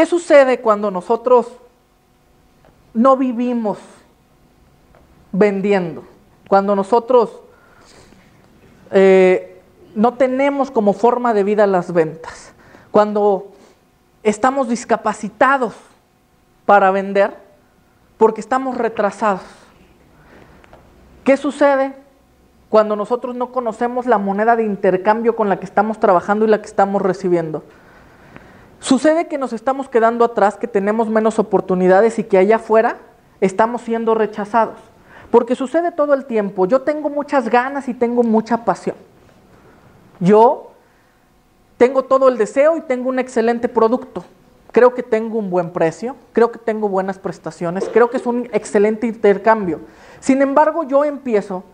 ¿Qué sucede cuando nosotros no vivimos vendiendo? Cuando nosotros eh, no tenemos como forma de vida las ventas. Cuando estamos discapacitados para vender porque estamos retrasados. ¿Qué sucede cuando nosotros no conocemos la moneda de intercambio con la que estamos trabajando y la que estamos recibiendo? Sucede que nos estamos quedando atrás, que tenemos menos oportunidades y que allá afuera estamos siendo rechazados. Porque sucede todo el tiempo. Yo tengo muchas ganas y tengo mucha pasión. Yo tengo todo el deseo y tengo un excelente producto. Creo que tengo un buen precio, creo que tengo buenas prestaciones, creo que es un excelente intercambio. Sin embargo, yo empiezo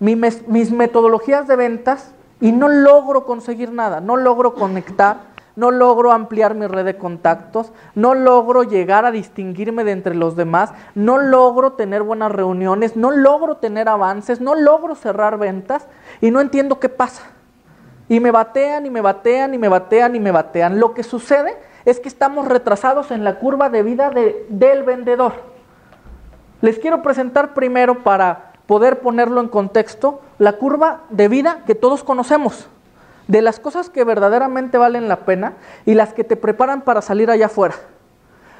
mis metodologías de ventas y no logro conseguir nada, no logro conectar, no logro ampliar mi red de contactos, no logro llegar a distinguirme de entre los demás, no logro tener buenas reuniones, no logro tener avances, no logro cerrar ventas y no entiendo qué pasa. Y me batean y me batean y me batean y me batean. Lo que sucede es que estamos retrasados en la curva de vida del vendedor. Les quiero presentar primero para poder ponerlo en contexto la curva de vida que todos conocemos de las cosas que verdaderamente valen la pena y las que te preparan para salir allá afuera.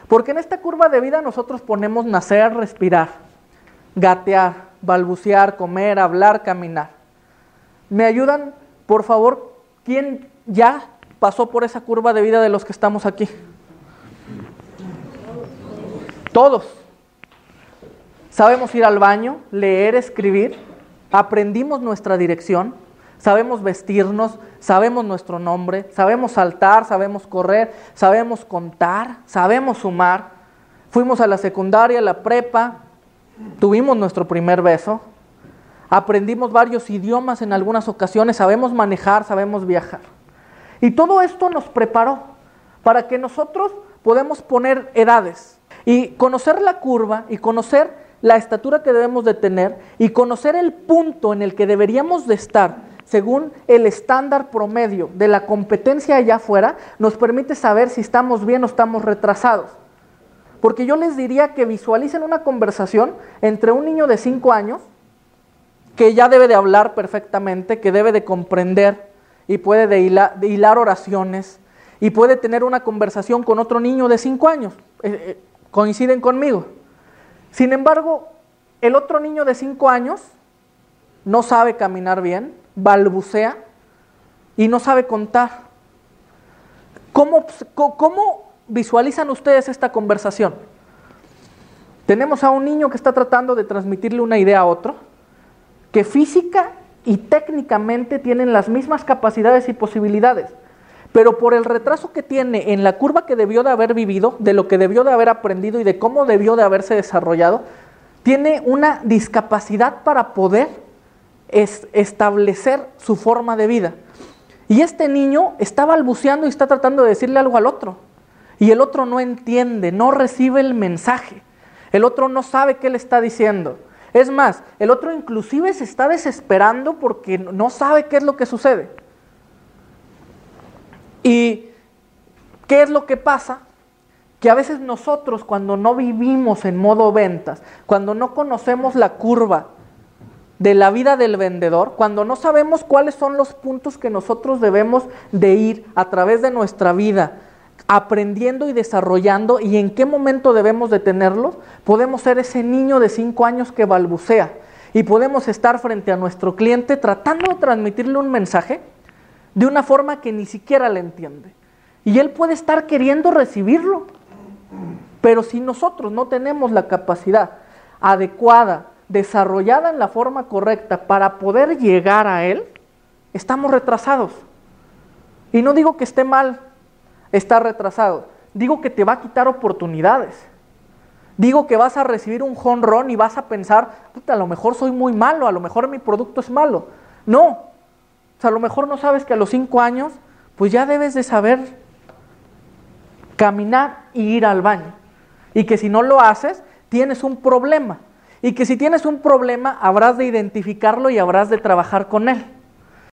Porque en esta curva de vida nosotros ponemos nacer, respirar, gatear, balbucear, comer, hablar, caminar. ¿Me ayudan, por favor, quién ya pasó por esa curva de vida de los que estamos aquí? Todos. Sabemos ir al baño, leer, escribir, aprendimos nuestra dirección, sabemos vestirnos, sabemos nuestro nombre, sabemos saltar, sabemos correr, sabemos contar, sabemos sumar. Fuimos a la secundaria, a la prepa, tuvimos nuestro primer beso, aprendimos varios idiomas en algunas ocasiones, sabemos manejar, sabemos viajar. Y todo esto nos preparó para que nosotros podamos poner edades y conocer la curva y conocer la estatura que debemos de tener y conocer el punto en el que deberíamos de estar según el estándar promedio de la competencia allá afuera, nos permite saber si estamos bien o estamos retrasados. Porque yo les diría que visualicen una conversación entre un niño de 5 años, que ya debe de hablar perfectamente, que debe de comprender y puede de hilar, oraciones y puede tener una conversación con otro niño de 5 años. Eh, eh, coinciden conmigo. Sin embargo, el otro niño de 5 años no sabe caminar bien, balbucea y no sabe contar. ¿Cómo, ¿Cómo, visualizan ustedes esta conversación? Tenemos a un niño que está tratando de transmitirle una idea a otro, que física y técnicamente tienen las mismas capacidades y posibilidades, pero por el retraso que tiene en la curva que debió de haber vivido, de lo que debió de haber aprendido y de cómo debió de haberse desarrollado, tiene una discapacidad para poder es establecer su forma de vida. Y este niño está balbuceando y está tratando de decirle algo al otro. Y el otro no entiende, no recibe el mensaje. El otro no sabe qué le está diciendo. Es más, el otro inclusive se está desesperando porque no sabe qué es lo que sucede. ¿Y qué es lo que pasa? Que a veces nosotros cuando no vivimos en modo ventas, cuando no conocemos la curva de la vida del vendedor, cuando no sabemos cuáles son los puntos que nosotros debemos de ir a través de nuestra vida, aprendiendo y desarrollando y en qué momento debemos de tenerlos, podemos ser ese niño de cinco años que balbucea y podemos estar frente a nuestro cliente tratando de transmitirle un mensaje de una forma que ni siquiera le entiende. Y él puede estar queriendo recibirlo, pero si nosotros no tenemos la capacidad adecuada desarrollada en la forma correcta para poder llegar a Él, estamos retrasados. Y no digo que esté mal estar retrasado, digo que te va a quitar oportunidades. Digo que vas a recibir un jonrón y vas a pensar, a lo mejor soy muy malo, a lo mejor mi producto es malo. No, a lo mejor no sabes que a los cinco años, pues ya debes de saber caminar y ir al baño. Y que si no lo haces, tienes un problema y que si tienes un problema habrás de identificarlo y habrás de trabajar con él.